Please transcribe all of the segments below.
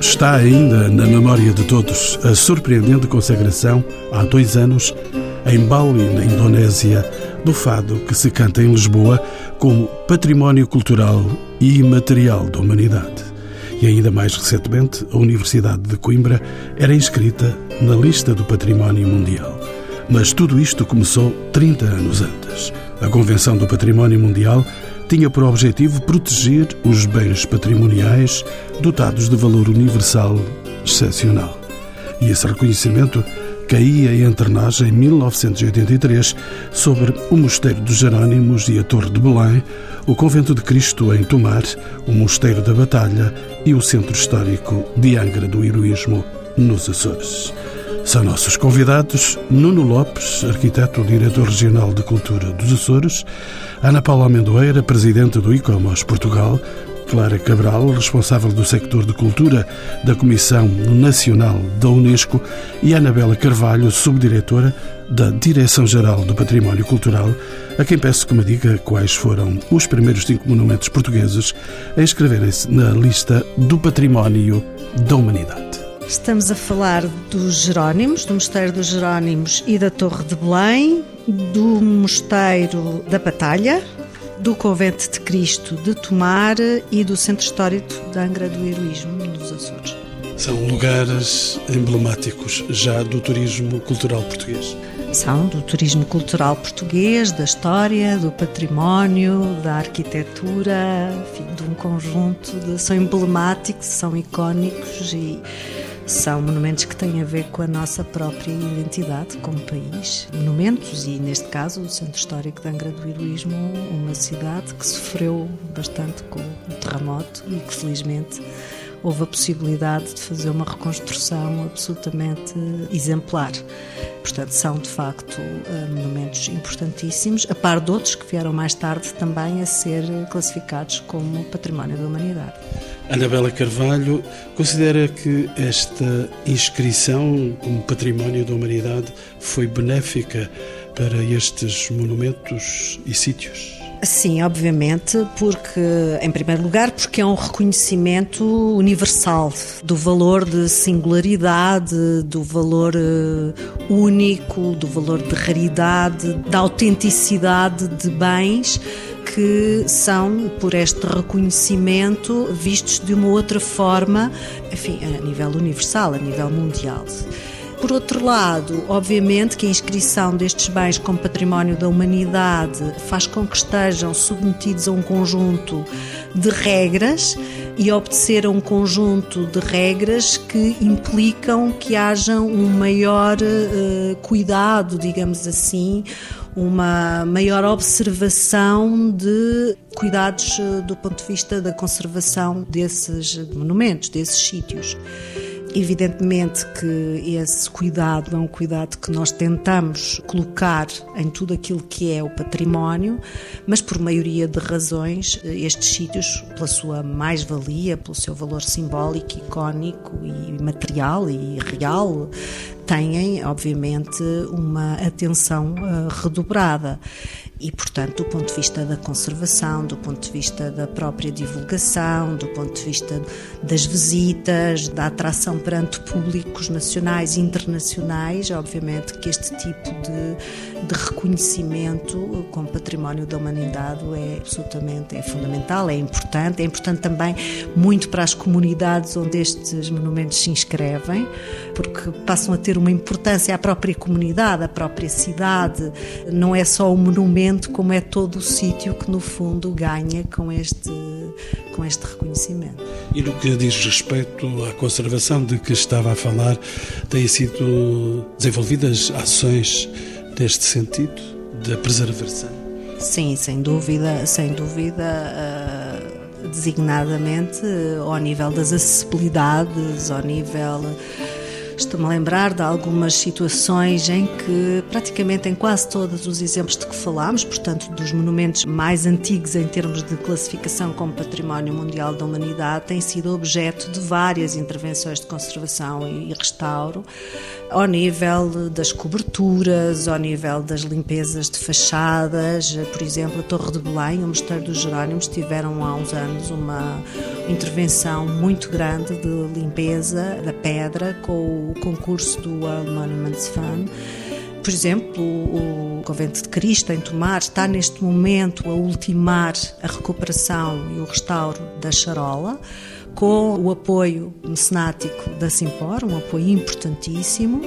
Está ainda na memória de todos a surpreendente consagração, há dois anos, em Bali, na Indonésia, do fado que se canta em Lisboa como património cultural e imaterial da humanidade. E ainda mais recentemente, a Universidade de Coimbra era inscrita na lista do património mundial. Mas tudo isto começou 30 anos antes. A Convenção do Património Mundial tinha por objetivo proteger os bens patrimoniais dotados de valor universal excepcional. E esse reconhecimento caía entre nós em 1983 sobre o Mosteiro dos Jerónimos e a Torre de Belém, o Convento de Cristo em Tomar, o Mosteiro da Batalha e o Centro Histórico de Angra do Heroísmo, nos Açores. São nossos convidados Nuno Lopes, arquiteto diretor regional de Cultura dos Açores, Ana Paula Amendoeira, presidente do ICOMOS Portugal, Clara Cabral, responsável do sector de cultura da Comissão Nacional da Unesco, e Anabela Carvalho, subdiretora da Direção-Geral do Património Cultural, a quem peço que me diga quais foram os primeiros cinco monumentos portugueses a inscreverem-se na lista do Património da Humanidade. Estamos a falar dos Jerónimos, do Mosteiro dos Jerónimos e da Torre de Belém, do Mosteiro da Batalha, do Convento de Cristo de Tomar e do Centro Histórico da Angra do Heroísmo, nos Açores. São lugares emblemáticos já do turismo cultural português. São do turismo cultural português, da história, do património, da arquitetura, enfim, de um conjunto de. são emblemáticos, são icónicos e são monumentos que têm a ver com a nossa própria identidade como país. Monumentos, e neste caso o Centro Histórico de Angra do Heroísmo, uma cidade que sofreu bastante com o terremoto e que felizmente houve a possibilidade de fazer uma reconstrução absolutamente exemplar. Portanto, são de facto eh, monumentos importantíssimos, a par de outros que vieram mais tarde também a ser classificados como Património da Humanidade. Anabela Carvalho considera que esta inscrição como Património da Humanidade foi benéfica para estes monumentos e sítios? Sim, obviamente, porque, em primeiro lugar, porque é um reconhecimento universal do valor de singularidade, do valor eh, único, do valor de raridade, da autenticidade de bens que são, por este reconhecimento, vistos de uma outra forma, enfim, a nível universal, a nível mundial. Por outro lado, obviamente que a inscrição destes bens como património da humanidade faz com que estejam submetidos a um conjunto de regras e obedecer a um conjunto de regras que implicam que haja um maior uh, cuidado, digamos assim, uma maior observação de cuidados uh, do ponto de vista da conservação desses monumentos, desses sítios. Evidentemente que esse cuidado é um cuidado que nós tentamos colocar em tudo aquilo que é o património, mas por maioria de razões, estes sítios, pela sua mais-valia, pelo seu valor simbólico, icónico e material e real, têm, obviamente, uma atenção uh, redobrada e, portanto, do ponto de vista da conservação, do ponto de vista da própria divulgação, do ponto de vista das visitas, da atração perante públicos nacionais e internacionais, obviamente que este tipo de, de reconhecimento como património da humanidade é absolutamente é fundamental, é importante, é importante também muito para as comunidades onde estes monumentos se inscrevem, porque passam a ter uma importância à própria comunidade, à própria cidade, não é só o monumento como é todo o sítio que no fundo ganha com este com este reconhecimento. E no que diz respeito à conservação de que estava a falar, têm sido desenvolvidas ações neste sentido da preservação? Sim, sem dúvida, sem dúvida. Uh, designadamente ao nível das acessibilidades, ao nível Estou-me a lembrar de algumas situações em que, praticamente em quase todos os exemplos de que falámos, portanto, dos monumentos mais antigos em termos de classificação como Património Mundial da Humanidade, têm sido objeto de várias intervenções de conservação e restauro, ao nível das coberturas, ao nível das limpezas de fachadas. Por exemplo, a Torre de Belém, o Mosteiro dos Jerónimos, tiveram há uns anos uma intervenção muito grande de limpeza da pedra com o concurso do World Monuments Fund. Por exemplo, o Convento de Cristo, em Tomar, está neste momento a ultimar a recuperação e o restauro da charola com o apoio mecenático da Simpor, um apoio importantíssimo.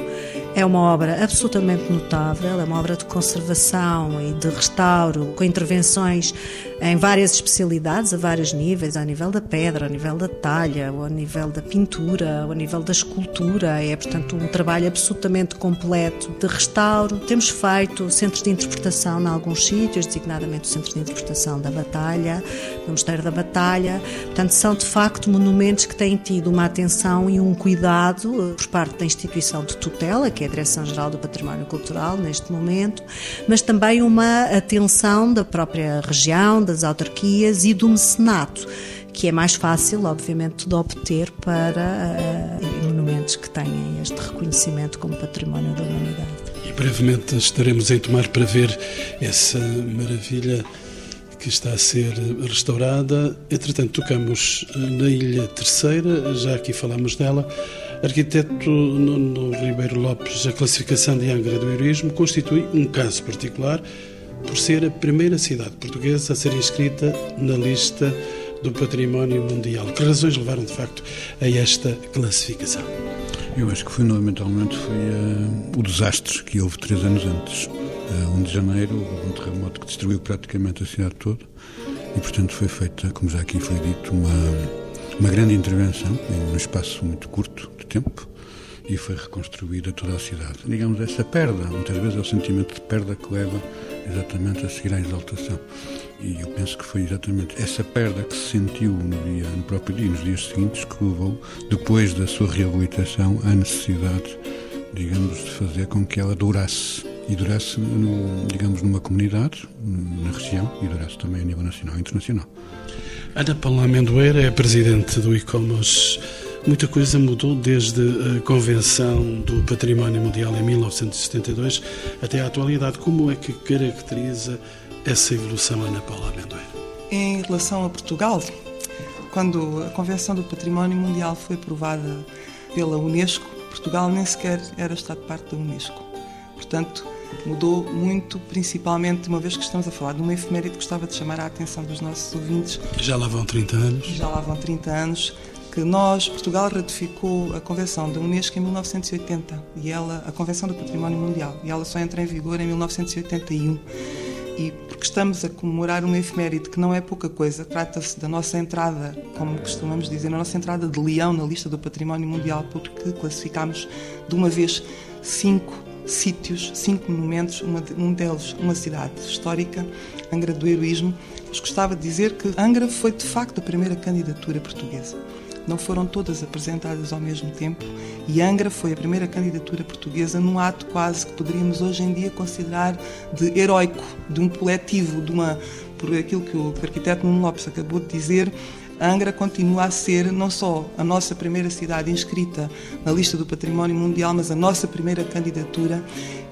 É uma obra absolutamente notável, é uma obra de conservação e de restauro, com intervenções em várias especialidades, a vários níveis, ao nível da pedra, ao nível da talha, ao nível da pintura, ao nível da escultura. É, portanto, um trabalho absolutamente completo de restauro. Temos feito centros de interpretação em alguns sítios, designadamente o Centro de Interpretação da Batalha, no Mosteiro da Batalha. Portanto, são de facto monumentos que têm tido uma atenção e um cuidado por parte da instituição de tutela, que é a Direção-Geral do Património Cultural, neste momento, mas também uma atenção da própria região, das autarquias e do mecenato, que é mais fácil, obviamente, de obter para uh, monumentos que têm este reconhecimento como património da humanidade. E brevemente estaremos em tomar para ver essa maravilha que está a ser restaurada. Entretanto, tocamos na Ilha Terceira, já aqui falamos dela. Arquiteto Nuno Ribeiro Lopes, a classificação de Angra do Heroísmo constitui um caso particular por ser a primeira cidade portuguesa a ser inscrita na lista do Património Mundial. Que razões levaram, de facto, a esta classificação? Eu acho que fundamentalmente foi uh, o desastre que houve três anos antes. Uh, 1 de janeiro, houve um terremoto que destruiu praticamente a cidade toda e, portanto, foi feita, como já aqui foi dito, uma, uma grande intervenção em um espaço muito curto de tempo e foi reconstruída toda a cidade. Digamos, essa perda, muitas vezes é o sentimento de perda que leva exatamente a seguir à exaltação. E eu penso que foi exatamente essa perda que se sentiu no, dia, no próprio dia, nos dias seguintes, que levou, depois da sua reabilitação, à necessidade, digamos, de fazer com que ela durasse. E durasse, no, digamos, numa comunidade, na região, e durasse também a nível nacional e internacional. Ana Paula Amendoeira é presidente do ICOMOS. Muita coisa mudou desde a Convenção do Património Mundial em 1972 até à atualidade. Como é que caracteriza essa evolução, Ana Paula Amendoeira? Em relação a Portugal, quando a Convenção do Património Mundial foi aprovada pela Unesco, Portugal nem sequer era Estado-parte da Unesco. Portanto, mudou muito, principalmente uma vez que estamos a falar de uma efeméride, gostava de chamar a atenção dos nossos ouvintes. Já lá vão 30 anos. Já lá vão 30 anos que nós, Portugal, ratificou a Convenção da Unesco em 1980 e ela, a Convenção do Património Mundial, e ela só entra em vigor em 1981. E porque estamos a comemorar uma efeméride que não é pouca coisa, trata-se da nossa entrada, como costumamos dizer, a nossa entrada de leão na lista do Património Mundial, porque classificámos de uma vez cinco sítios, cinco monumentos, uma, um deles uma cidade histórica, Angra do Heroísmo. Mas gostava de dizer que Angra foi de facto a primeira candidatura portuguesa não foram todas apresentadas ao mesmo tempo e Angra foi a primeira candidatura portuguesa num ato quase que poderíamos hoje em dia considerar de heróico, de um coletivo, de uma por aquilo que o arquiteto Nuno Lopes acabou de dizer, Angra continua a ser não só a nossa primeira cidade inscrita na lista do Património Mundial, mas a nossa primeira candidatura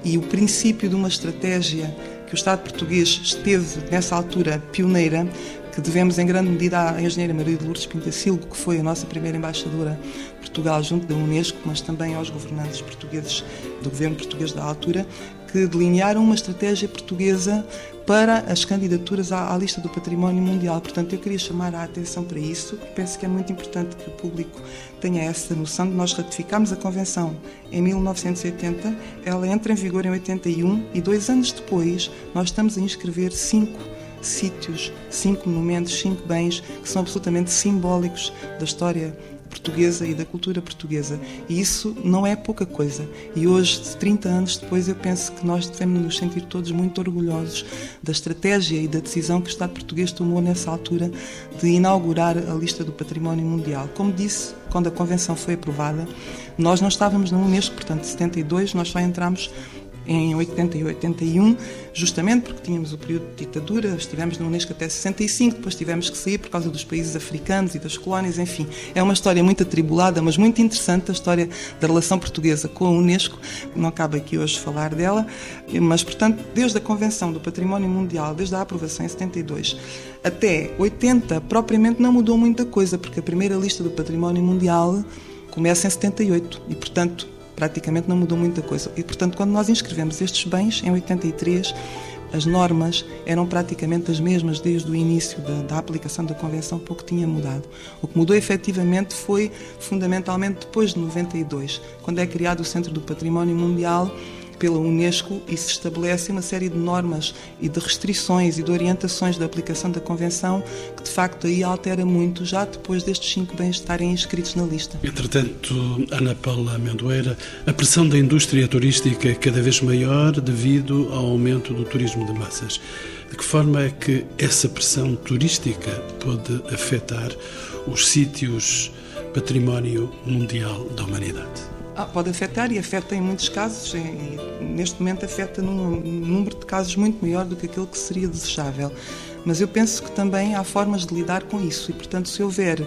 e o princípio de uma estratégia que o Estado português esteve nessa altura pioneira que devemos em grande medida à engenheira Maria de Lourdes Pintacilgo, que foi a nossa primeira embaixadora Portugal junto da Unesco, mas também aos governantes portugueses do governo português da altura, que delinearam uma estratégia portuguesa para as candidaturas à, à, lista do património mundial. Portanto, eu queria chamar a atenção para isso. Penso que é muito importante que o público tenha essa noção de nós ratificámos a convenção em 1980, ela entra em vigor em 81 e dois anos depois nós estamos a inscrever cinco sítios, cinco monumentos, cinco bens que são absolutamente simbólicos da história portuguesa e da cultura portuguesa. E isso não é pouca coisa. E hoje, 30 anos depois, eu penso que nós devemos nos sentir todos muito orgulhosos da estratégia e da decisão que o Estado português tomou nessa altura de inaugurar a lista do património mundial. Como disse, quando a convenção foi aprovada, Nós não estávamos na Unesco, portanto, 72 nós só entramos em 80 e 81, justamente porque tínhamos o período de ditadura, estivemos na Unesco até 65, depois tivemos que sair por causa dos países africanos e das colónias, enfim. É uma história muito atribulada, mas muito interessante a história da relação portuguesa com a Unesco. Não acaba aqui hoje falar dela, mas, portanto, desde a Convenção do Património Mundial, desde a aprovação em 72 até 80, propriamente não mudou muita coisa, porque a primeira lista do Património Mundial começa em 78 e, portanto, praticamente não mudou muita coisa. E, portanto, quando nós inscrevemos estes bens, em 83, as normas eram praticamente as mesmas desde o início da, da, aplicação da Convenção, pouco tinha mudado. O que mudou efetivamente foi fundamentalmente depois de 92, quando é criado o Centro do Património Mundial pela Unesco e se estabelece uma série de normas e de restrições e de orientações da aplicação da Convenção que de facto aí altera muito já depois destes cinco bens estarem inscritos na lista. Entretanto, Ana Paula Amendoeira, a pressão da indústria turística é cada vez maior devido ao aumento do turismo de massas. De que forma é que essa pressão turística pode afetar os sítios património mundial da humanidade? Ah, pode afetar e afeta em muitos casos, e neste momento afeta num número de casos muito maior do que aquele que seria desejável. Mas eu penso que também há formas de lidar com isso e, portanto, se houver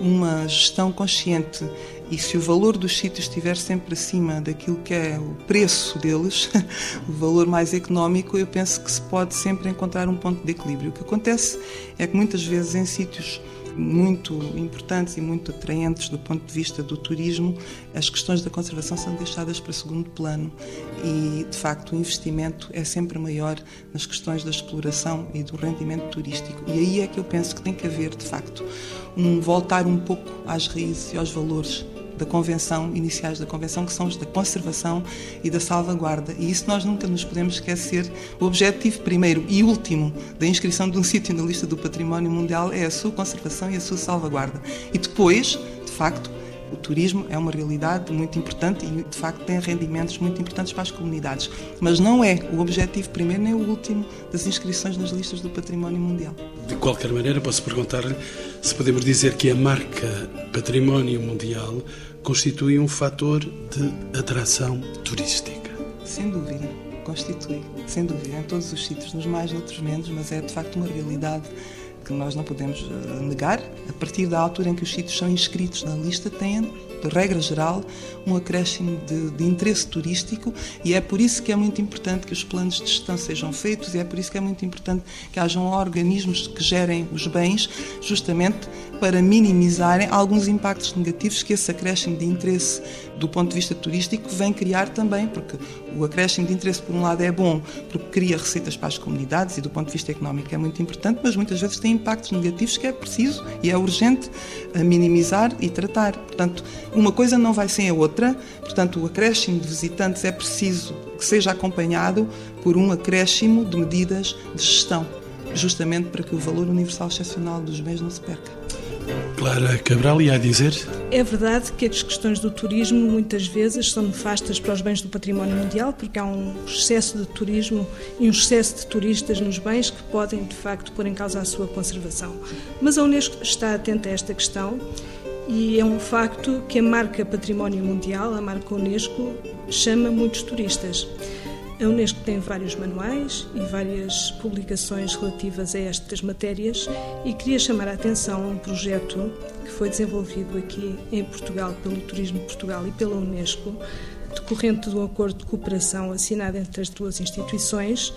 uma gestão consciente e se o valor dos sítios estiver sempre acima daquilo que é o preço deles, o valor mais económico, eu penso que se pode sempre encontrar um ponto de equilíbrio. O que acontece é que muitas vezes em sítios muito importantes e muito atraentes do ponto de vista do turismo, as questões da conservação são deixadas para segundo plano e, de facto, o investimento é sempre maior nas questões da exploração e do rendimento turístico. E aí é que eu penso que tem que haver, de facto, um voltar um pouco às raízes e aos valores da Convenção, iniciais da Convenção, que são os da conservação e da salvaguarda. E isso nós nunca nos podemos esquecer. O objetivo primeiro e último da inscrição de um sítio na lista do Património Mundial é a sua conservação e a sua salvaguarda. E depois, de facto, o turismo é uma realidade muito importante e, de facto, tem rendimentos muito importantes para as comunidades. Mas não é o objetivo primeiro nem o último das inscrições nas listas do Património Mundial. De qualquer maneira, posso perguntar-lhe se podemos dizer que a marca Património Mundial constitui um fator de atração turística. Sem dúvida, constitui, sem dúvida, em todos os sítios, nos mais, outros menos, mas é de facto uma realidade que nós não podemos eh, negar. A partir da altura em que os sítios são inscritos na lista, têm, de regra geral, um acréscimo de, de, interesse turístico e é por isso que é muito importante que os planos de gestão sejam feitos e é por isso que é muito importante que hajam organismos que gerem os bens, justamente para minimizarem alguns impactos negativos que esse acréscimo de interesse do ponto de vista turístico vem criar também, porque o acréscimo de interesse, por um lado, é bom, porque cria receitas para as comunidades e do ponto de vista económico é muito importante, mas muitas vezes tem impactos negativos que é preciso e é urgente minimizar e tratar. Portanto, uma coisa não vai sem a outra, portanto, o acréscimo de visitantes é preciso que seja acompanhado por um acréscimo de medidas de gestão, justamente para que o valor universal excepcional dos bens não se perca. Clara Cabral ia a dizer? É verdade que as questões do turismo muitas vezes são nefastas para os bens do património mundial, porque há um excesso de turismo e um excesso de turistas nos bens que podem, de facto, pôr em causa a sua conservação. Mas a Unesco está atenta a esta questão e é um facto que a marca Património Mundial, a marca Unesco, chama muitos turistas. A Unesco tem vários manuais e várias publicações relativas a estas matérias e queria chamar a atenção a um projeto que foi desenvolvido aqui em Portugal pelo Turismo de Portugal e pela Unesco, decorrente do acordo de cooperação assinado entre as duas instituições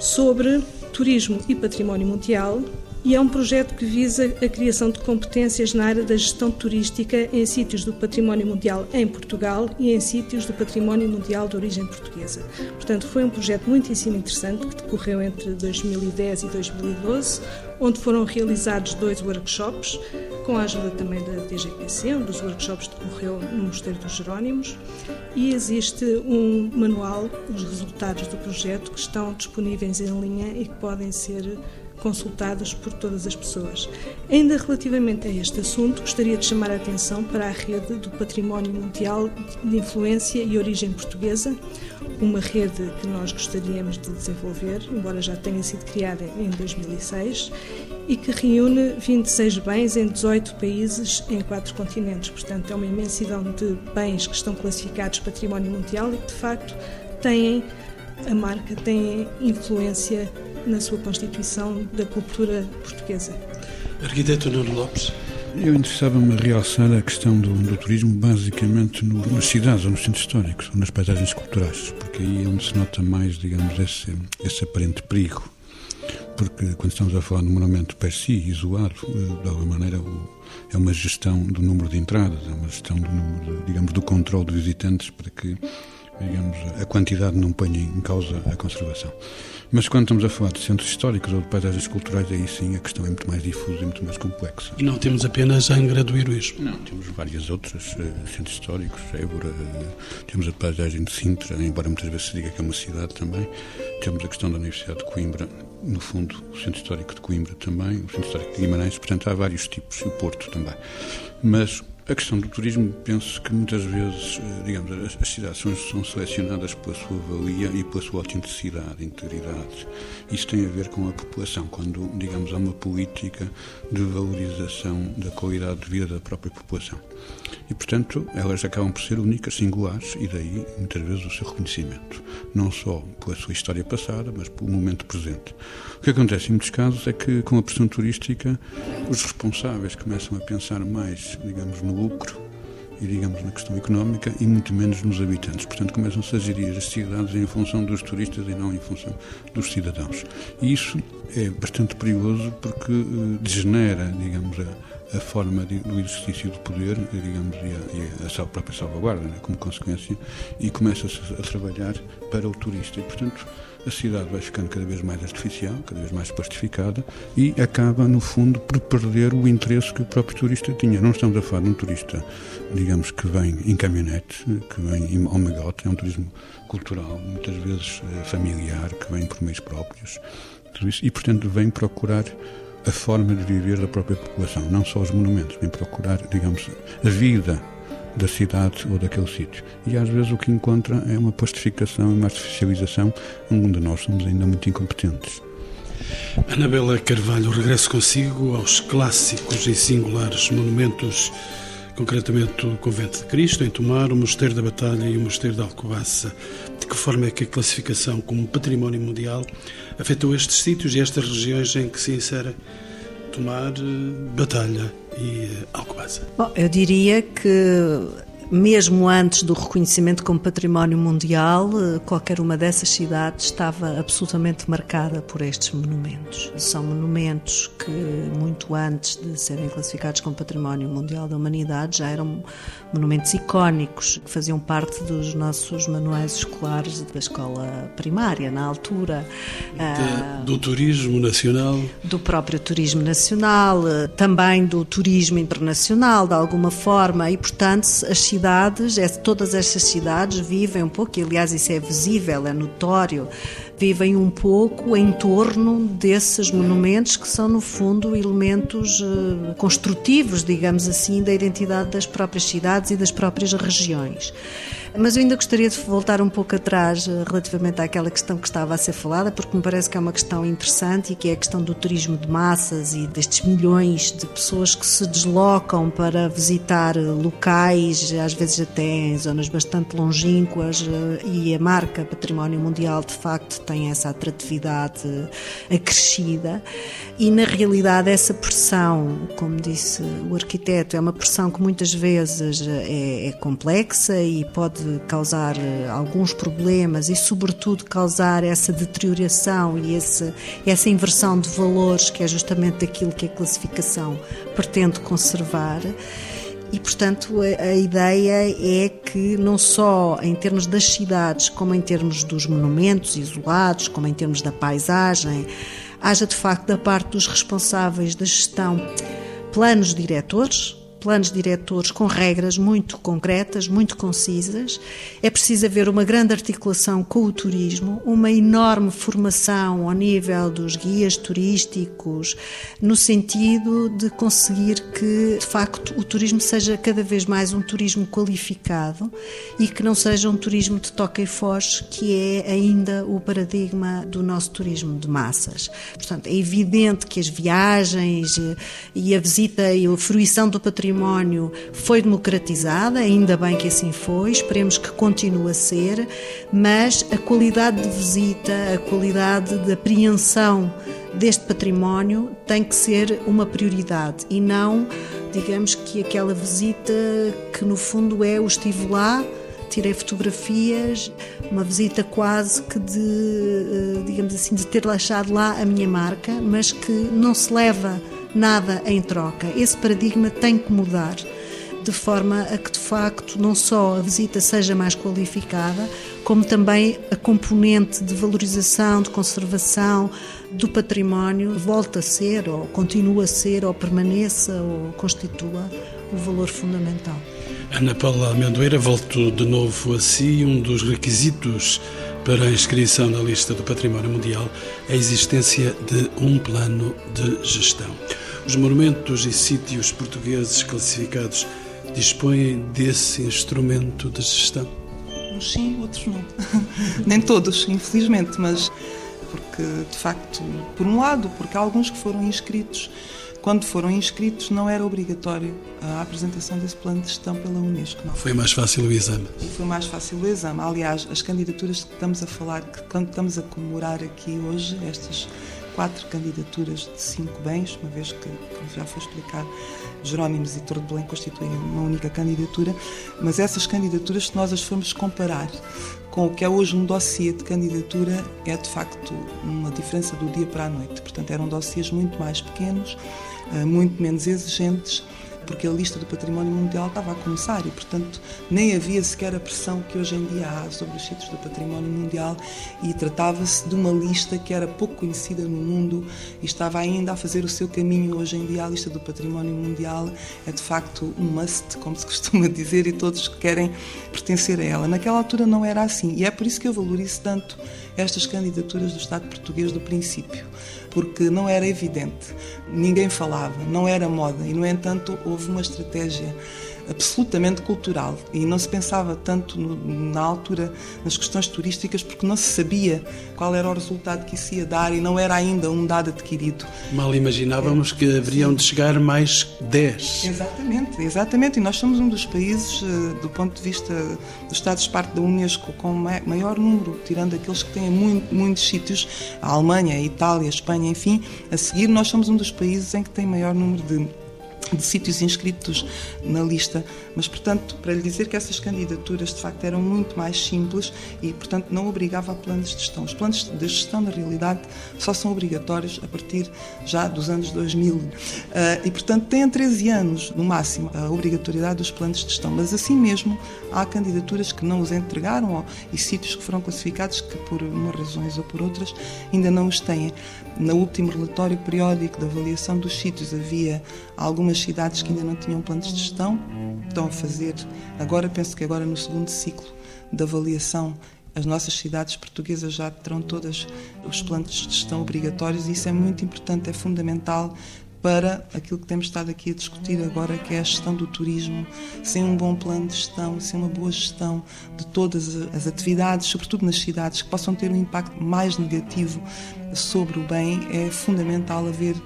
sobre turismo e património mundial e é um projeto que visa a criação de competências na área da gestão turística em sítios do património mundial em Portugal e em sítios do património mundial de origem portuguesa. Portanto, foi um projeto muitíssimo interessante que decorreu entre 2010 e 2012, onde foram realizados dois workshops, com a ajuda também da DGPC, um dos workshops decorreu no Mosteiro dos Jerónimos, e existe um manual, os resultados do projeto, que estão disponíveis em linha e que podem ser consultados por todas as pessoas. Ainda relativamente a este assunto, gostaria de chamar a atenção para a rede do Património Mundial de Influência e Origem Portuguesa, uma rede que nós gostaríamos de desenvolver, embora já tenha sido criada em 2006, e que reúne 26 bens em 18 países em quatro continentes. Portanto, é uma imensidão de bens que estão classificados património mundial e que, de facto, têm a marca, têm influência na sua constituição da cultura portuguesa. Arquiteto Nuno Lopes. Eu interessava-me a realçar a questão do, do turismo basicamente no, nas cidades ou nos centros históricos, ou nas paisagens culturais, porque aí é onde se nota mais, digamos, esse, esse aparente perigo. Porque quando estamos a falar de um monumento per si, isolado, eh, de alguma maneira é uma gestão do número de entradas, é uma gestão do número, de, digamos, do controle de visitantes para que digamos, a quantidade não ponha em causa a conservação. Mas quando estamos a falar de centros históricos ou de paisagens culturais, aí sim a questão é muito mais difusa e muito mais complexa. E não temos apenas Angra do Heroísmo? Não, temos várias outras uh, centros históricos, Évora, uh, temos a paisagem de Sintra, embora muitas vezes se diga que é uma cidade também, temos a questão da Universidade de Coimbra, no fundo o Centro Histórico de Coimbra também, o Centro Histórico de Guimarães, portanto há vários tipos, e o Porto também. Mas a questão do turismo, penso que muitas vezes, eh, digamos, as, as cidades são, são, selecionadas pela sua valia e pela sua autenticidade, integridade. Isso tem a ver com a população, quando, digamos, há uma política de valorização da qualidade de vida da própria população. E, portanto, elas acabam por ser únicas, singulares, e daí, muitas vezes, o seu reconhecimento. Não só pela sua história passada, mas pelo momento presente. O que acontece em muitos casos é que, com a pressão turística, os responsáveis começam a pensar mais, digamos, no lucro e, digamos, na questão económica e muito menos nos habitantes. Portanto, começam-se a gerir as cidades em função dos turistas e não em função dos cidadãos. E isso é bastante perigoso porque uh, degenera, digamos, a, a forma de, do exercício do poder, digamos, e a, e a própria salvaguarda, né, como consequência, e começa-se a trabalhar para o turista. E, portanto, a cidade vai ficando cada vez mais artificial, cada vez mais plastificada e acaba, no fundo, por perder o interesse que o próprio turista tinha. Não estamos a falar de um turista, digamos, que vem em caminhonete, que vem em homegote, é um turismo cultural, muitas vezes eh, familiar, que vem por meios próprios, e, portanto, vem procurar a forma de viver da própria população, não só os monumentos, vem procurar, digamos, a vida da cidade ou daquele sítio. E às vezes o que encontra é uma plastificação e uma artificialização onde nós somos ainda muito incompetentes. Anabela Carvalho, regresso consigo aos clássicos e singulares monumentos, concretamente o Convento de Cristo, em Tomar, o Mosteiro da Batalha e o Mosteiro da Alcobaça. De que forma é que a classificação como património mundial afetou estes sítios e estas regiões em que se insere Tomar, Batalha e Alcobaça? Bom, eu diria que mesmo antes do reconhecimento como património mundial, eh, qualquer uma dessas cidades estava absolutamente marcada por estes monumentos. São monumentos que, muito antes de serem classificados como património mundial da humanidade, já eram monumentos icónicos que faziam parte dos nossos manuais escolares da escola primária, na altura. De, ah, do turismo nacional? Do próprio turismo nacional, eh, também do turismo internacional, de alguma forma, e, portanto, as cidades, é, todas estas cidades vivem um pouco, e aliás isso é visível, é notório, vivem um pouco em torno desses monumentos que são, no fundo, elementos uh, construtivos, digamos assim, da identidade das próprias cidades e das próprias regiões. Mas eu ainda gostaria de voltar um pouco atrás eh, relativamente àquela questão que estava a ser falada, porque me parece que é uma questão interessante e que é a questão do turismo de massas e destes milhões de pessoas que se deslocam para visitar locais, às vezes até em zonas bastante longínquas, eh, e a marca Património Mundial de facto tem essa atratividade acrescida. E na realidade, essa pressão, como disse o arquiteto, é uma pressão que muitas vezes é, é complexa e pode pode causar eh, alguns problemas e, sobretudo, causar essa deterioração e esse, essa inversão de valores, que é justamente aquilo que a classificação pretende conservar. E, portanto, a, ideia é que, não só em termos das cidades, como em termos dos monumentos isolados, como em termos da paisagem, haja de facto da parte dos responsáveis da gestão planos diretores planos diretores com regras muito concretas, muito concisas. É preciso haver uma grande articulação com o turismo, uma enorme formação ao nível dos guias turísticos, no sentido de conseguir que, de facto, o turismo seja cada vez mais um turismo qualificado e que não seja um turismo de toca e foge, que é ainda o paradigma do nosso turismo de massas. Portanto, é evidente que as viagens e a visita e a fruição do património foi democratizada, ainda bem que assim foi, esperemos que continue a ser, mas a qualidade de visita, a qualidade de apreensão deste património tem que ser uma prioridade e não, digamos que aquela visita que no fundo é o estive lá, tirei fotografias, uma visita quase que de, eh, digamos assim, de ter deixado lá a minha marca, mas que não se leva nada em troca. Esse paradigma tem que mudar de forma a que de facto não só a visita seja mais qualificada, como também a componente de valorização, de conservação do património volta a ser, ou continua a ser, ou permaneça, ou constitua o valor fundamental. Ana Paula Amendoeira, volto de novo a si. Um dos requisitos para a inscrição na lista do Património Mundial é a existência de um plano de gestão. Os monumentos e sítios portugueses classificados dispõem desse instrumento de gestão? Uns sim, outros não. Nem todos, infelizmente, mas porque, de facto, por um lado, porque há alguns que foram inscritos quando foram inscritos, não era obrigatório a apresentação desse plano de gestão pela Unesco. Não. Foi mais fácil o exame. E foi mais fácil o exame. Aliás, as candidaturas que estamos a falar, que quando estamos a comemorar aqui hoje, estas quatro candidaturas de cinco bens, uma vez que, como já foi explicado, Jerónimos e Torre de Belém constituem uma única candidatura, mas essas candidaturas, se nós as formos comparar com o que é hoje um dossiê de candidatura, é de facto uma diferença do dia para a noite. Portanto, eram dossiês muito mais pequenos, eh, muito menos exigentes porque a lista do património mundial estava a começar e, portanto, nem havia sequer a pressão que hoje em dia há sobre os sítios do património mundial e tratava-se de uma lista que era pouco conhecida no mundo e estava ainda a fazer o seu caminho. Hoje em dia, a lista do património mundial é de facto um must, como se costuma dizer, e todos querem pertencer a ela. Naquela altura não era assim e é por isso que eu valorizo tanto estas candidaturas do Estado português do princípio porque não era evidente, ninguém falava, não era moda. E, no entanto, houve uma estratégia absolutamente cultural e não se pensava tanto no, na altura nas questões turísticas porque não se sabia qual era o resultado que isso ia dar e não era ainda um dado adquirido. Mal imaginávamos é, que haveriam sim. de chegar mais 10. Exatamente, exatamente. E nós somos um dos países, eh, do ponto de vista dos Estados-parte da Unesco, com maior número, tirando aqueles que têm muito, muitos sítios, a Alemanha, a Itália, a Espanha, enfim, a seguir, nós somos um dos países em que tem maior número de de sítios inscritos na lista, mas portanto para lhe dizer que essas candidaturas de facto eram muito mais simples e portanto não obrigava a planos de gestão. Os planos de gestão na realidade só são obrigatórios a partir já dos anos 2000 uh, eh, e portanto têm 13 anos no máximo a obrigatoriedade dos planos de gestão, mas assim mesmo há candidaturas que não os entregaram e sítios que foram classificados que por umas razões ou por outras ainda não os têm. No último relatório periódico de avaliação dos sítios havia algumas cidades que ainda não tinham planos de gestão, estão a fazer, agora penso que agora no segundo ciclo de avaliação as nossas cidades portuguesas já terão todas os planos de gestão obrigatórios e isso é muito importante, é fundamental para aquilo que temos estado aqui a discutir agora, que é a gestão do turismo, sem um bom plano de gestão, sem uma boa gestão de todas as atividades, sobretudo nas cidades, que possam ter um impacto mais negativo sobre o bem, é fundamental haver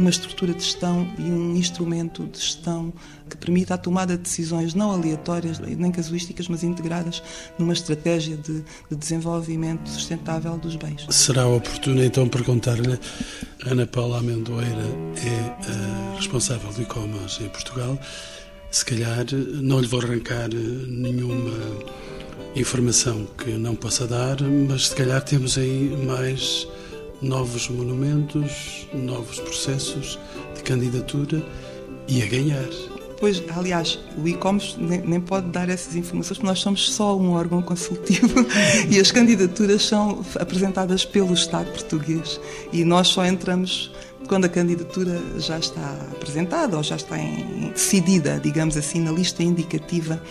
uma estrutura de gestão e um instrumento de gestão que permita a tomada de decisões não aleatórias nem casuísticas, mas integradas numa estratégia de, de desenvolvimento sustentável dos bens. Será oportuno então perguntar-lhe, Ana Paula Amendoeira é responsável do e-commerce em Portugal, se calhar não lhe vou arrancar nenhuma informação que não possa dar, mas se calhar temos aí mais novos monumentos, novos processos de candidatura e a ganhar. Pois, aliás, o ICOMOS nem, nem, pode dar essas informações, porque nós somos só um órgão consultivo e as candidaturas são apresentadas pelo Estado português e nós só entramos quando a candidatura já está apresentada ou já está em, decidida, digamos assim, na lista indicativa,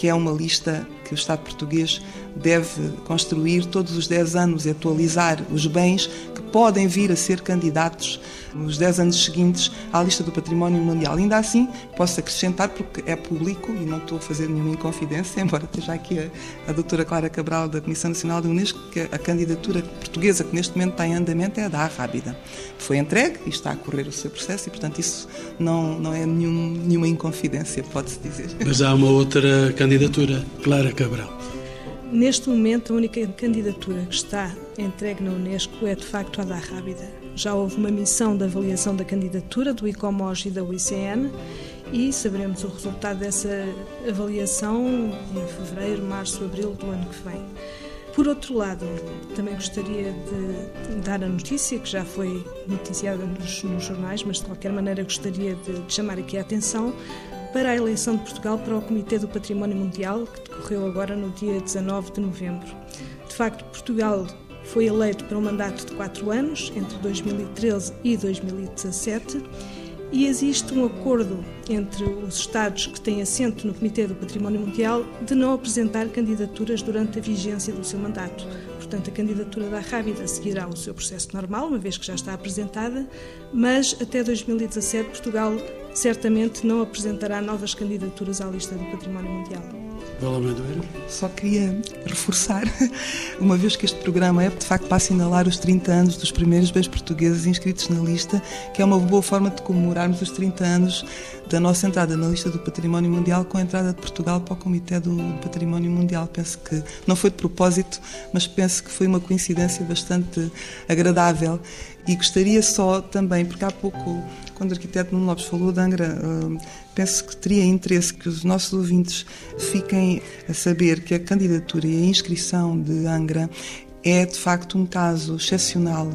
que é uma lista que o Estado português deve construir todos os 10 anos e atualizar os bens podem vir a ser candidatos nos 10 anos seguintes à lista do património mundial. Ainda assim, posso acrescentar, porque é público e não estou a fazer nenhuma inconfidência, embora esteja aqui a, a doutora Clara Cabral da Comissão Nacional da Unesco, que a candidatura portuguesa que neste momento está em andamento é a da Rábida. Foi entregue e está a correr o seu processo e, portanto, isso não, não é nenhum, nenhuma inconfidência, pode-se dizer. Mas há uma outra candidatura, Clara Cabral. Neste momento, a única candidatura que está entregue na Unesco é de facto a da Rábida. Já houve uma missão de avaliação da candidatura do ICOMOS e da UICN e saberemos o resultado dessa avaliação em fevereiro, março, abril do ano que vem. Por outro lado, também gostaria de dar a notícia, que já foi noticiada nos, nos jornais, mas de qualquer maneira gostaria de, de chamar aqui a atenção para a eleição de Portugal para o Comitê do Património Mundial, que decorreu agora no dia 19 de novembro. De facto, Portugal foi eleito para um mandato de quatro anos, entre 2013 e 2017, e existe um acordo entre os Estados que têm assento no Comitê do Património Mundial de não apresentar candidaturas durante a vigência do seu mandato. Portanto, a candidatura da Rábida seguirá o seu processo normal, uma vez que já está apresentada, mas até 2017 Portugal certamente não apresentará novas candidaturas à lista do Património Mundial. Só queria reforçar, uma vez que este programa é de facto para assinalar os 30 anos dos primeiros bens portugueses inscritos na lista, que é uma boa forma de comemorarmos os 30 anos da nossa entrada na lista do Património Mundial com a entrada de Portugal para o Comitê do Património Mundial. Penso que não foi de propósito, mas penso que foi uma coincidência bastante agradável. E gostaria só também, porque há pouco quando o arquiteto Nuno Lopes falou de Angra, hum, penso que teria interesse que os nossos ouvintes fiquem a saber que a candidatura e a inscrição de Angra é de facto um caso excepcional,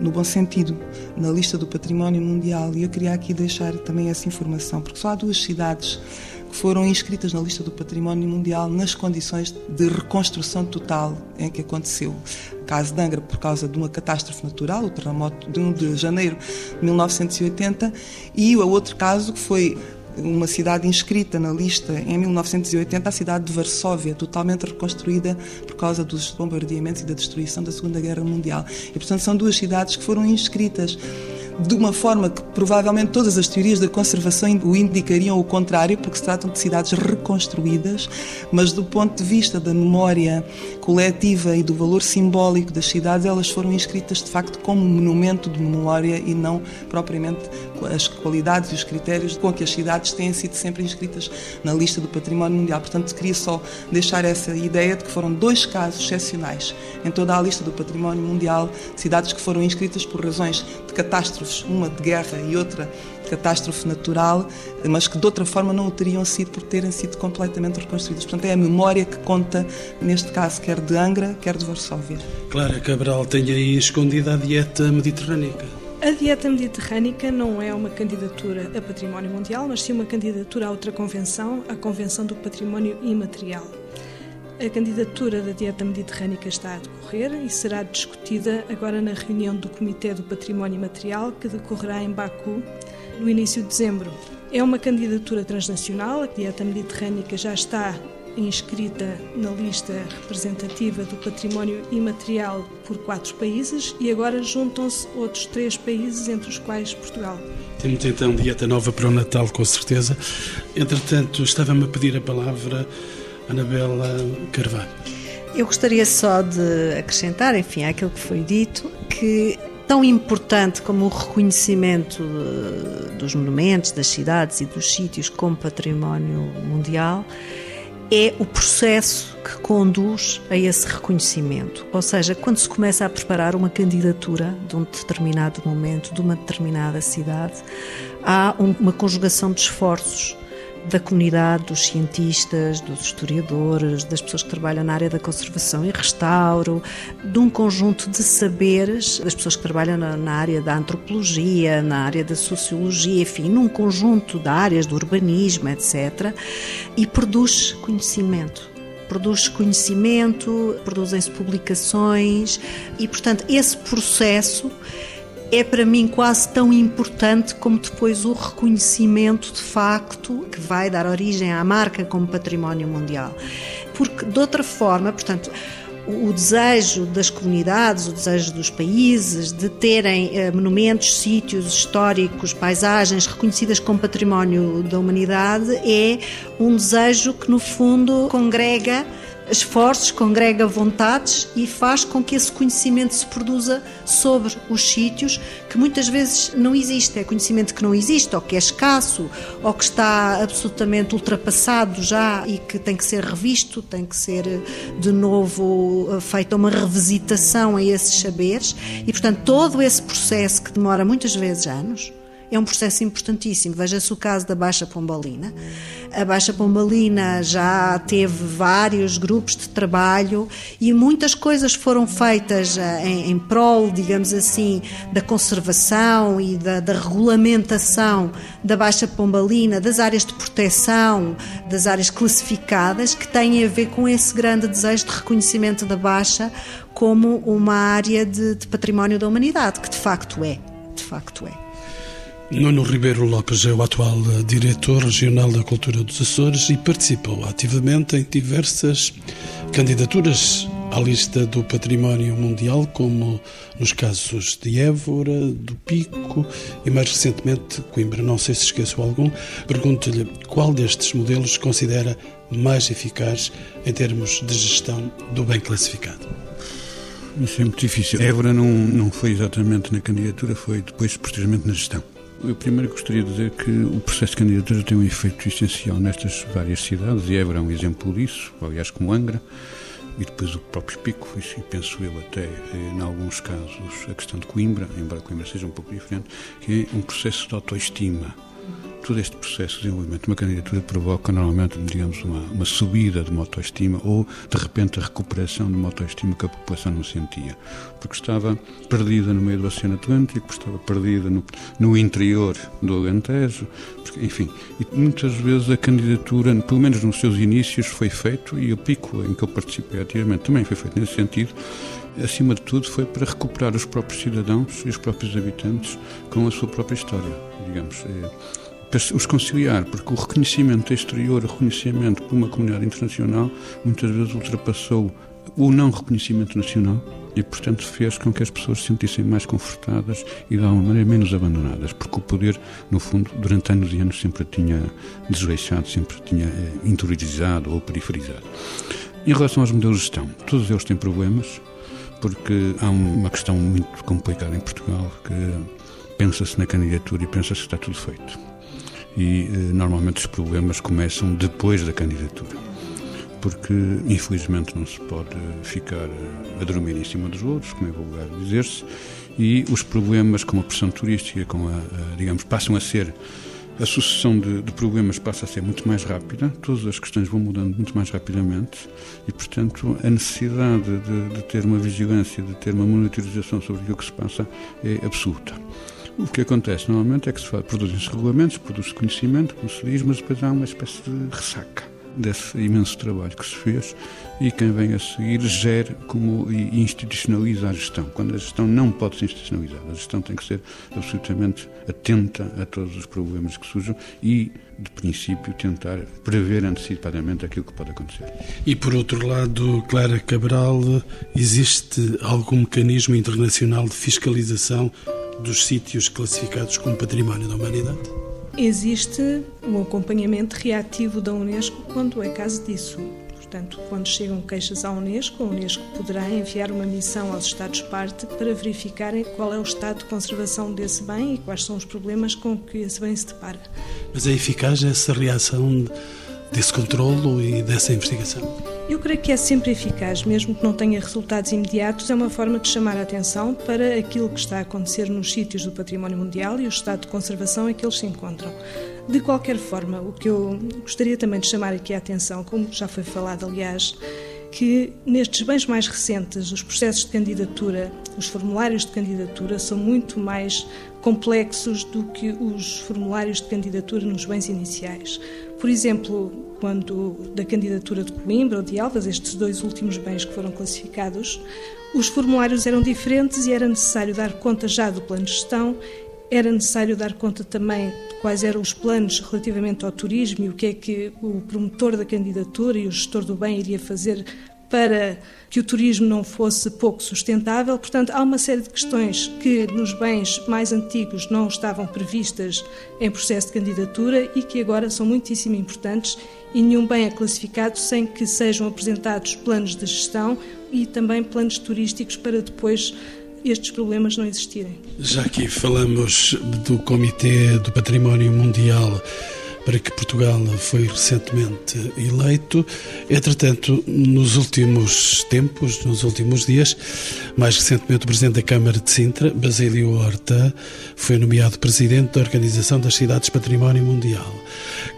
no bom sentido, na lista do património mundial. E eu queria aqui deixar também essa informação, porque só há duas cidades que foram inscritas na lista do património mundial nas condições de reconstrução total em que aconteceu. O caso de Angra, por causa de uma catástrofe natural, o terremoto de 1 de janeiro de 1980, e o outro caso que foi uma cidade inscrita na lista em 1980, a cidade de Varsóvia, totalmente reconstruída por causa dos bombardeamentos e da destruição da Segunda Guerra Mundial. E, portanto, são duas cidades que foram inscritas de uma forma que provavelmente todas as teorias da conservação o indicariam o contrário, porque se tratam de cidades reconstruídas, mas do ponto de vista da memória coletiva e do valor simbólico das cidades, elas foram inscritas de facto como um monumento de memória e não propriamente as qualidades e os critérios com que as cidades têm sido sempre inscritas na lista do património mundial. Portanto, queria só deixar essa ideia de que foram dois casos excepcionais em toda a lista do património mundial, cidades que foram inscritas por razões de catástrofes, uma de guerra e outra de catástrofe natural, mas que de outra forma não o teriam sido por terem sido completamente reconstruídas. Portanto, é a memória que conta, neste caso, quer de Angra, quer de Varsóvia. Clara Cabral tem aí escondida a dieta mediterrânica. A dieta mediterrânica não é uma candidatura a património mundial, mas sim uma candidatura a outra convenção, a Convenção do Património Imaterial. A candidatura da dieta mediterrânica está a decorrer e será discutida agora na reunião do Comitê do Património Imaterial, que decorrerá em Baku no início de dezembro. É uma candidatura transnacional, a dieta mediterrânica já está inscrita na lista representativa do património imaterial por quatro países e agora juntam-se outros três países, entre os quais Portugal. Temos então dieta nova para o Natal, com certeza. Entretanto, estava-me a pedir a palavra Anabela Carvalho. Eu gostaria só de acrescentar, enfim, àquilo que foi dito, que tão importante como o reconhecimento dos monumentos, das cidades e dos sítios como património mundial é o processo que conduz a esse reconhecimento. Ou seja, quando se começa a preparar uma candidatura de um determinado momento, de uma determinada cidade, há uma conjugação de esforços da comunidade dos cientistas, dos historiadores, das pessoas que trabalham na área da conservação e restauro, de um conjunto de saberes das pessoas que trabalham na, na área da antropologia, na área da sociologia, enfim, num conjunto de áreas do urbanismo, etc. E produz conhecimento produz conhecimento, produzem-se publicações e, portanto, esse processo é para mim quase tão importante como depois o reconhecimento de facto que vai dar origem à marca como património mundial. Porque de outra forma, portanto, o desejo das comunidades, o desejo dos países de terem eh, monumentos, sítios históricos, paisagens reconhecidas como património da humanidade é um desejo que, no fundo, congrega esforços, congrega vontades e faz com que esse conhecimento se produza sobre os sítios que muitas vezes não existe. É conhecimento que não existe, ou que é escasso, ou que está absolutamente ultrapassado já e que tem que ser revisto, tem que ser de novo eh, feita uma revisitação a esses saberes. E, portanto, todo esse processo que demora muitas vezes anos é um processo importantíssimo. Veja-se o caso da Baixa Pombalina. A Baixa Pombalina já teve vários grupos de trabalho e muitas coisas foram feitas eh, em, em prol, digamos assim, da conservação e da, da regulamentação da Baixa Pombalina, das áreas de proteção, das áreas classificadas, que têm a ver com esse grande desejo de reconhecimento da Baixa como uma área de, de património da humanidade, que de facto é. De facto é. Nuno Ribeiro Lopes é o atual diretor regional da Cultura dos Açores e participou ativamente em diversas candidaturas à lista do Património Mundial, como nos casos de Évora, do Pico e mais recentemente Coimbra. Não sei se esqueço algum. Pergunto-lhe qual destes modelos considera mais eficaz em termos de gestão do bem classificado. Isso é muito difícil. Évora não, não foi exatamente na candidatura, foi depois, posteriormente, na gestão. Eu primeiro gostaria de dizer que o processo de candidatura tem um efeito essencial nestas várias cidades, e Évora é um exemplo disso, aliás, como Angra, e depois o próprio Pico, e penso eu até, eh, em alguns casos, a questão de Coimbra, embora Coimbra seja um pouco diferente, que é um processo de autoestima todo este processo de desenvolvimento de uma candidatura provoca normalmente, digamos, uma, uma subida de uma autoestima ou, de repente, a recuperação de uma autoestima que a população não sentia. Porque estava perdida no meio do Oceano Atlântico, estava perdida no, no interior do Alentejo, porque, enfim. E muitas vezes a candidatura, pelo menos nos seus inícios, foi feito, e o pico em que eu participei ativamente também foi feito nesse sentido, acima de tudo, foi para recuperar os próprios cidadãos e os próprios habitantes com a sua própria história, digamos. É, os conciliar, porque o reconhecimento exterior, o reconhecimento por uma comunidade internacional, muitas vezes ultrapassou o não reconhecimento nacional e, portanto, fez com que as pessoas se sentissem mais confortadas e, de alguma maneira, menos abandonadas, porque o poder, no fundo, durante anos e anos sempre tinha desleixado, sempre tinha eh, interiorizado ou periferizado. Em relação aos modelos de gestão, todos eles têm problemas, porque há uma questão muito complicada em Portugal, que pensa-se na candidatura e pensa-se que está tudo feito e eh, normalmente os problemas começam depois da candidatura. Porque, infelizmente, não se pode ficar eh, a dormir em cima dos outros, como é vulgar dizer-se, e os problemas com a pressão turística, com a, a digamos, passam a ser a sucessão de, de, problemas passa a ser muito mais rápida, todas as questões vão mudando muito mais rapidamente e, portanto, a necessidade de, de ter uma vigilância, de ter uma monitorização sobre aquilo que se passa é absoluta. O que acontece normalmente é que se produzem-se regulamentos, produz-se conhecimento, como se diz, mas depois há uma espécie de ressaca desse imenso trabalho que se fez e quem vem a seguir gera como e institucionaliza a gestão, quando a gestão não pode ser institucionalizada. A gestão tem que ser absolutamente atenta a todos os problemas que surjam e, de princípio, tentar prever antecipadamente aquilo que pode acontecer. E, por outro lado, Clara Cabral, existe algum mecanismo internacional de fiscalização dos sítios classificados como Património da Humanidade? Existe um acompanhamento reativo da Unesco quando é caso disso. Portanto, quando chegam queixas à Unesco, a Unesco poderá enviar uma missão aos Estados-parte para verificarem qual é o estado de conservação desse bem e quais são os problemas com que esse bem se depara. Mas é eficaz essa reação desse controlo e dessa investigação? Eu creio que é sempre eficaz, mesmo que não tenha resultados imediatos, é uma forma de chamar a atenção para aquilo que está a acontecer nos sítios do património mundial e o estado de conservação em que eles se encontram. De qualquer forma, o que eu gostaria também de chamar aqui a atenção, como já foi falado, aliás, que nestes bens mais recentes, os processos de candidatura, os formulários de candidatura são muito mais complexos do que os formulários de candidatura nos bens iniciais. Por exemplo, quando da candidatura de Coimbra ou de Elvas, estes dois últimos bens que foram classificados, os formulários eram diferentes e era necessário dar conta já do plano de gestão, era necessário dar conta também de quais eram os planos relativamente ao turismo e o que é que o promotor da candidatura e o gestor do bem iria fazer para que o turismo não fosse pouco sustentável. Portanto, há uma série de questões que nos bens mais antigos não estavam previstas em processo de candidatura e que agora são muitíssimo importantes e nenhum bem é classificado sem que sejam apresentados planos de gestão e também planos turísticos para depois estes problemas não existirem. Já aqui falamos do Comitê do Património Mundial para que Portugal foi recentemente eleito. Entretanto, nos últimos tempos, nos últimos dias, mais recentemente o Presidente da Câmara de Sintra, Basílio Horta, foi nomeado Presidente da Organização das Cidades Património Mundial.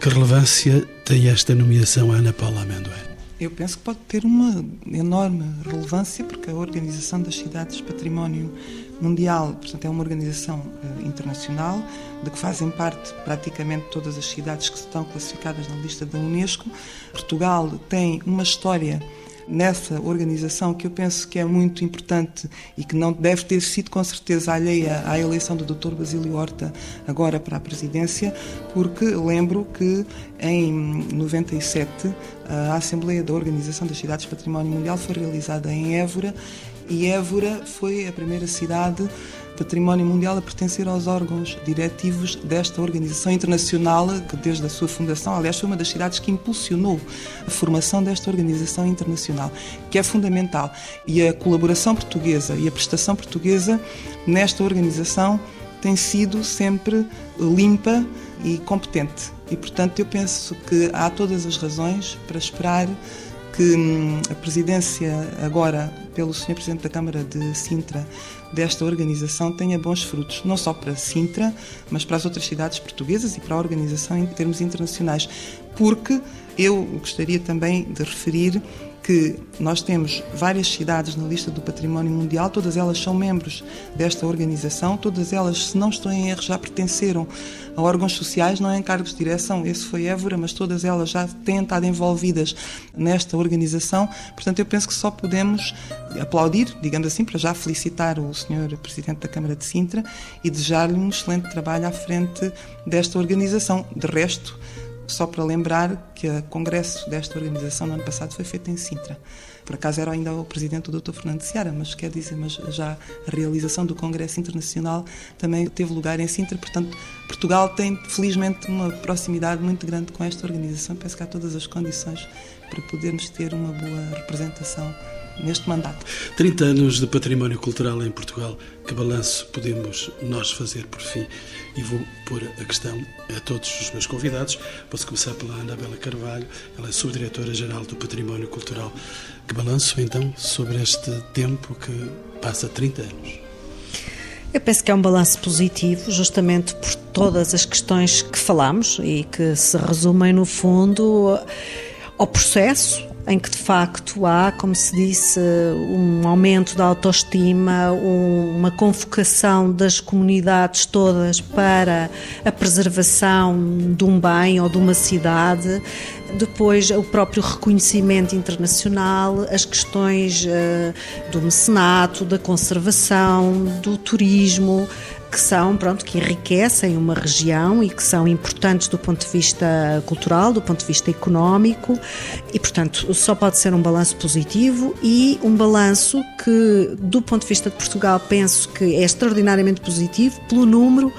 Que relevância tem esta nomeação, Ana Paula Amendoim? Eu penso que pode ter uma enorme relevância, porque a Organização das Cidades Património Mundial, portanto, é uma organização uh, internacional de que fazem parte praticamente todas as cidades que estão classificadas na lista da Unesco. Portugal tem uma história nessa organização que eu penso que é muito importante e que não deve ter sido com certeza alheia à eleição do Dr. Basílio Horta agora para a presidência, porque lembro que em 97 a Assembleia da Organização das Cidades Património Mundial foi realizada em Évora e Évora foi a primeira cidade património mundial a pertencer aos órgãos diretivos desta organização internacional que desde a sua fundação, aliás, foi uma das cidades que impulsionou a formação desta organização internacional, que é fundamental. E a colaboração portuguesa e a prestação portuguesa nesta organização tem sido sempre limpa e competente. E, portanto, eu penso que há todas as razões para esperar que hum, a presidência, agora pelo Sr. Presidente da Câmara de Sintra, desta organização tenha bons frutos, não só para Sintra, mas para as outras cidades portuguesas e para a organização em termos internacionais. Porque eu gostaria também de referir que nós temos várias cidades na lista do Património Mundial, todas elas são membros desta organização, todas elas, se não estou em erro, já pertenceram a órgãos sociais, não em cargos de direção. Esse foi Évora, mas todas elas já têm estado envolvidas nesta organização. Portanto, eu penso que só podemos aplaudir, digamos assim, para já felicitar o Sr. Presidente da Câmara de Sintra e desejar-lhe um excelente trabalho à frente desta organização. De resto, só para lembrar que o congresso desta organização no ano passado foi feito em Sintra. Por acaso era ainda o presidente o Dr. Fernando Seara, mas quer dizer, mas já a realização do congresso internacional também teve lugar em Sintra, portanto, Portugal tem felizmente uma proximidade muito grande com esta organização. Penso que há todas as condições para podermos ter uma boa representação neste mandato. 30 anos de património cultural em Portugal, que balanço podemos nós fazer por fim? E vou pôr a questão a todos os meus convidados. Posso começar pela Anabela Carvalho, ela é subdiretora-geral do Património Cultural. Que balanço, então, sobre este tempo que passa 30 anos? Eu penso que é um balanço positivo, justamente por todas as questões que falamos e que se resumem, no fundo, ao processo em que de facto há, como se disse, um aumento da autoestima, uma convocação das comunidades todas para a preservação de um bem ou de uma cidade, depois o próprio reconhecimento internacional, as questões uh, do mecenato, da conservação, do turismo, que são, pronto, que enriquecem uma região e que são importantes do ponto de vista cultural, do ponto de vista económico. E, portanto, só pode ser um balanço positivo e um balanço que, do ponto de vista de Portugal, penso que é extraordinariamente positivo pelo número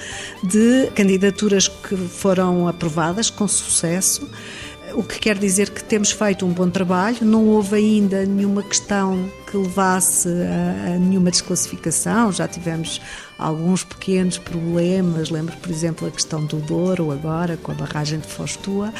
de candidaturas que foram aprovadas com sucesso. O que quer dizer que temos feito um bom trabalho, não houve ainda nenhuma questão que levasse a, a nenhuma desclassificação, já tivemos alguns pequenos problemas, lembro, por exemplo, a questão do Douro agora, com a barragem de Fostua.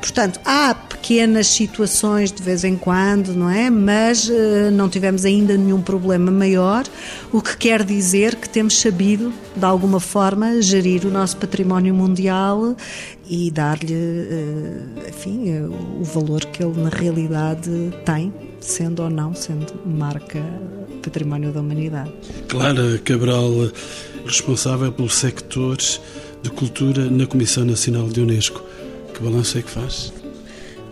Portanto, há pequenas situações de vez em quando, não é? Mas uh, não tivemos ainda nenhum problema maior, o que quer dizer que temos sabido, de alguma forma, gerir o nosso património mundial e dar-lhe, uh, enfim, uh, o valor que ele na realidade tem, sendo ou não sendo marca património da humanidade. Clara Cabral, responsável pelos sectores de cultura na Comissão Nacional de Unesco. Que balanço é que faz?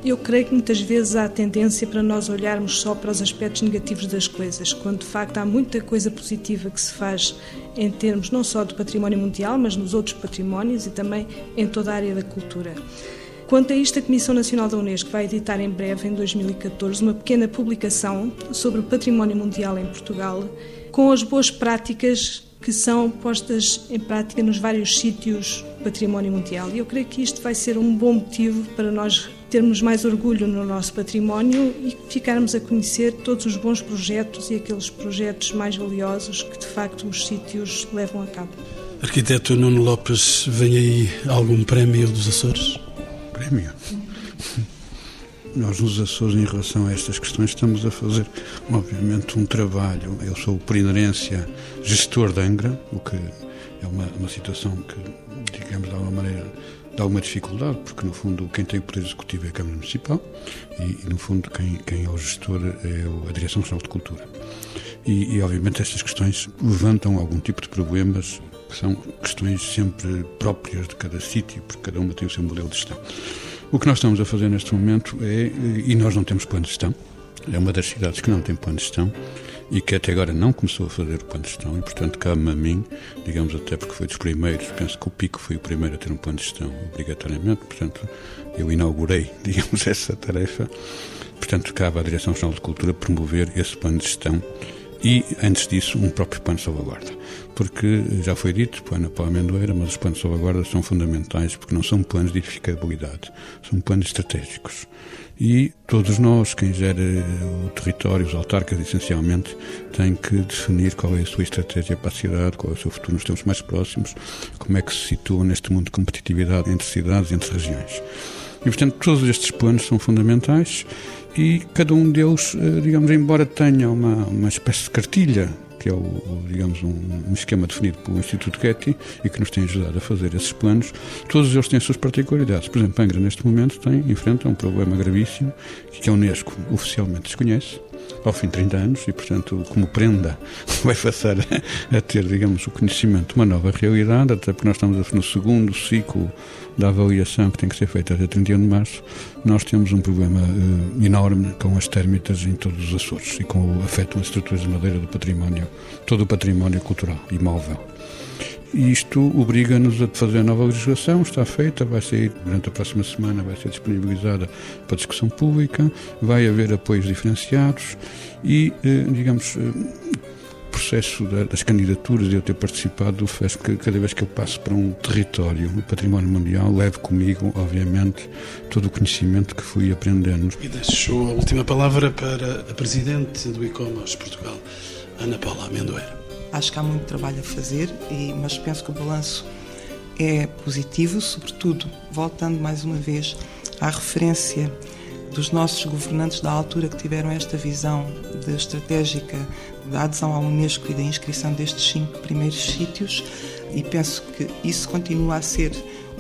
Eu creio que muitas vezes há tendência para nós olharmos só para os aspectos negativos das coisas, quando de facto há muita coisa positiva que se faz em termos não só do património mundial, mas nos outros patrimónios e também em toda a área da cultura. Quanto a isto, a Comissão Nacional da Unesco vai editar em breve, em 2014, uma pequena publicação sobre o património mundial em Portugal, com as boas práticas que são postas em prática nos vários sítios do património mundial. E eu creio que isto vai ser um bom motivo para nós termos mais orgulho no nosso património e ficarmos a conhecer todos os bons projetos e aqueles projetos mais valiosos que de facto os sítios levam a cabo. Arquiteto Nuno Lopes, vem aí algum prémio dos Açores? Prémio? Nós nos Açores, em relação a estas questões, estamos a fazer, obviamente, um trabalho. Eu sou, por inerência, gestor da Angra, o que é uma, uma situação que, digamos, de alguma maneira, dá alguma dificuldade, porque, no fundo, quem tem o poder executivo é a Câmara Municipal e, e no fundo, quem, quem é o gestor é a Direção Nacional de Cultura. E, e, obviamente, estas questões levantam algum tipo de problemas que são questões sempre próprias de cada sítio, porque cada uma tem o seu modelo de gestão. O que nós estamos a fazer neste momento é, e nós não temos plano de gestão, é uma das cidades que não tem plano de gestão e que até agora não começou a fazer o plano de gestão e, portanto, cabe-me a mim, digamos até porque foi dos primeiros, penso que o Pico foi o primeiro a ter um plano de gestão obrigatoriamente, portanto, eu inaugurei, digamos, essa tarefa. Portanto, cabe à Direção Nacional de Cultura promover esse plano de gestão e, antes disso, um próprio plano de salvaguarda. Porque já foi dito, plano para a amendoeira, mas os planos de salvaguarda são fundamentais porque não são planos de edificabilidade, são planos estratégicos. E todos nós, quem gera o território, os autarcas, essencialmente, têm que definir qual é a sua estratégia para a cidade, qual é o seu futuro nos tempos mais próximos, como é que se situa neste mundo de competitividade entre cidades e entre regiões. E, portanto, todos estes planos são fundamentais e cada um deles, eh, digamos, embora tenha uma, uma espécie de cartilha, que é o, digamos, um, um, esquema definido pelo Instituto Getty e que nos tem ajudado a fazer esses planos, todos eles têm as suas particularidades. Por exemplo, Angra, neste momento, tem, enfrenta um problema gravíssimo que a Unesco oficialmente desconhece, ao fim de 30 anos e, portanto, como prenda, vai passar a, ter, digamos, o conhecimento de uma nova realidade, até porque nós estamos no segundo ciclo da avaliação que tem que ser feita até 31 de março, nós temos um problema uh, enorme com as térmitas em todos os Açores e com o afeto às estruturas de madeira do património, todo o património cultural e móvel. E isto obriga-nos a fazer nova legislação, está feita, vai sair durante a próxima semana, vai ser disponibilizada para discussão pública, vai haver apoios diferenciados e, eh, digamos, eh, processo das candidaturas e eu ter participado faz que cada vez que eu passo para um território, um património mundial, levo comigo, obviamente, todo o conhecimento que fui aprendendo. E deixo a última palavra para a Presidente do ICOMOS Portugal, Ana Paula Amendoeira. Acho que há muito trabalho a fazer, mas penso que o balanço é positivo, sobretudo, voltando mais uma vez à referência dos nossos governantes da altura que tiveram esta visão de estratégica da adesão à Unesco e da inscrição destes cinco primeiros sítios e penso que isso continua a ser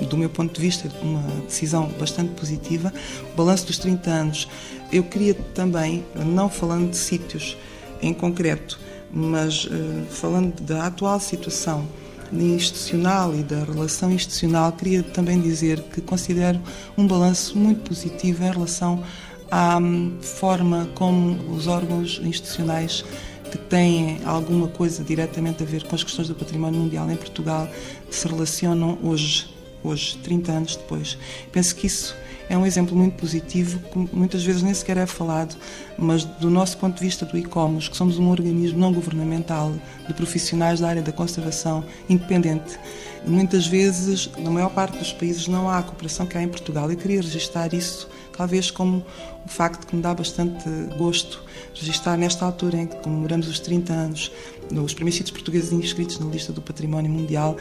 do meu ponto de vista, uma decisão bastante positiva. O balanço dos 30 anos, eu queria também, não falando de sítios em concreto, mas uh, falando da atual situação institucional e da relação institucional, queria também dizer que considero um balanço muito positivo em relação à hum, forma como os órgãos institucionais que têm alguma coisa diretamente a ver com as questões do património mundial em Portugal se relacionam hoje, hoje 30 anos depois. Penso que isso é um exemplo muito positivo, que muitas vezes nem sequer é falado, mas do nosso ponto de vista do ICOMOS, que somos um organismo não governamental de profissionais da área da conservação independente, muitas vezes, na maior parte dos países, não há a cooperação que há em Portugal. Eu queria registrar isso, talvez como o facto que me dá bastante gosto registrar nesta altura em que comemoramos os 30 anos dos primeiros sítios portugueses inscritos na lista do Património Mundial,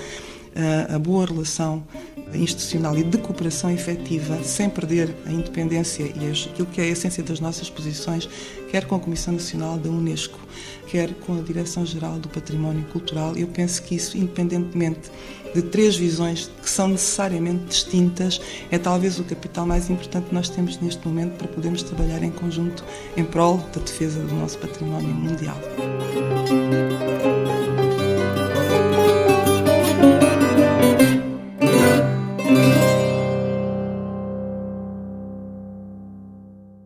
a boa relação institucional e de cooperação efetiva, sem perder a independência e aquilo que é a essência das nossas posições, quer com a Comissão Nacional da Unesco, quer com a Direção-Geral do Património Cultural. Eu penso que isso, independentemente de três visões que são necessariamente distintas, é talvez o capital mais importante que nós temos neste momento para podermos trabalhar em conjunto em prol da defesa do nosso património mundial.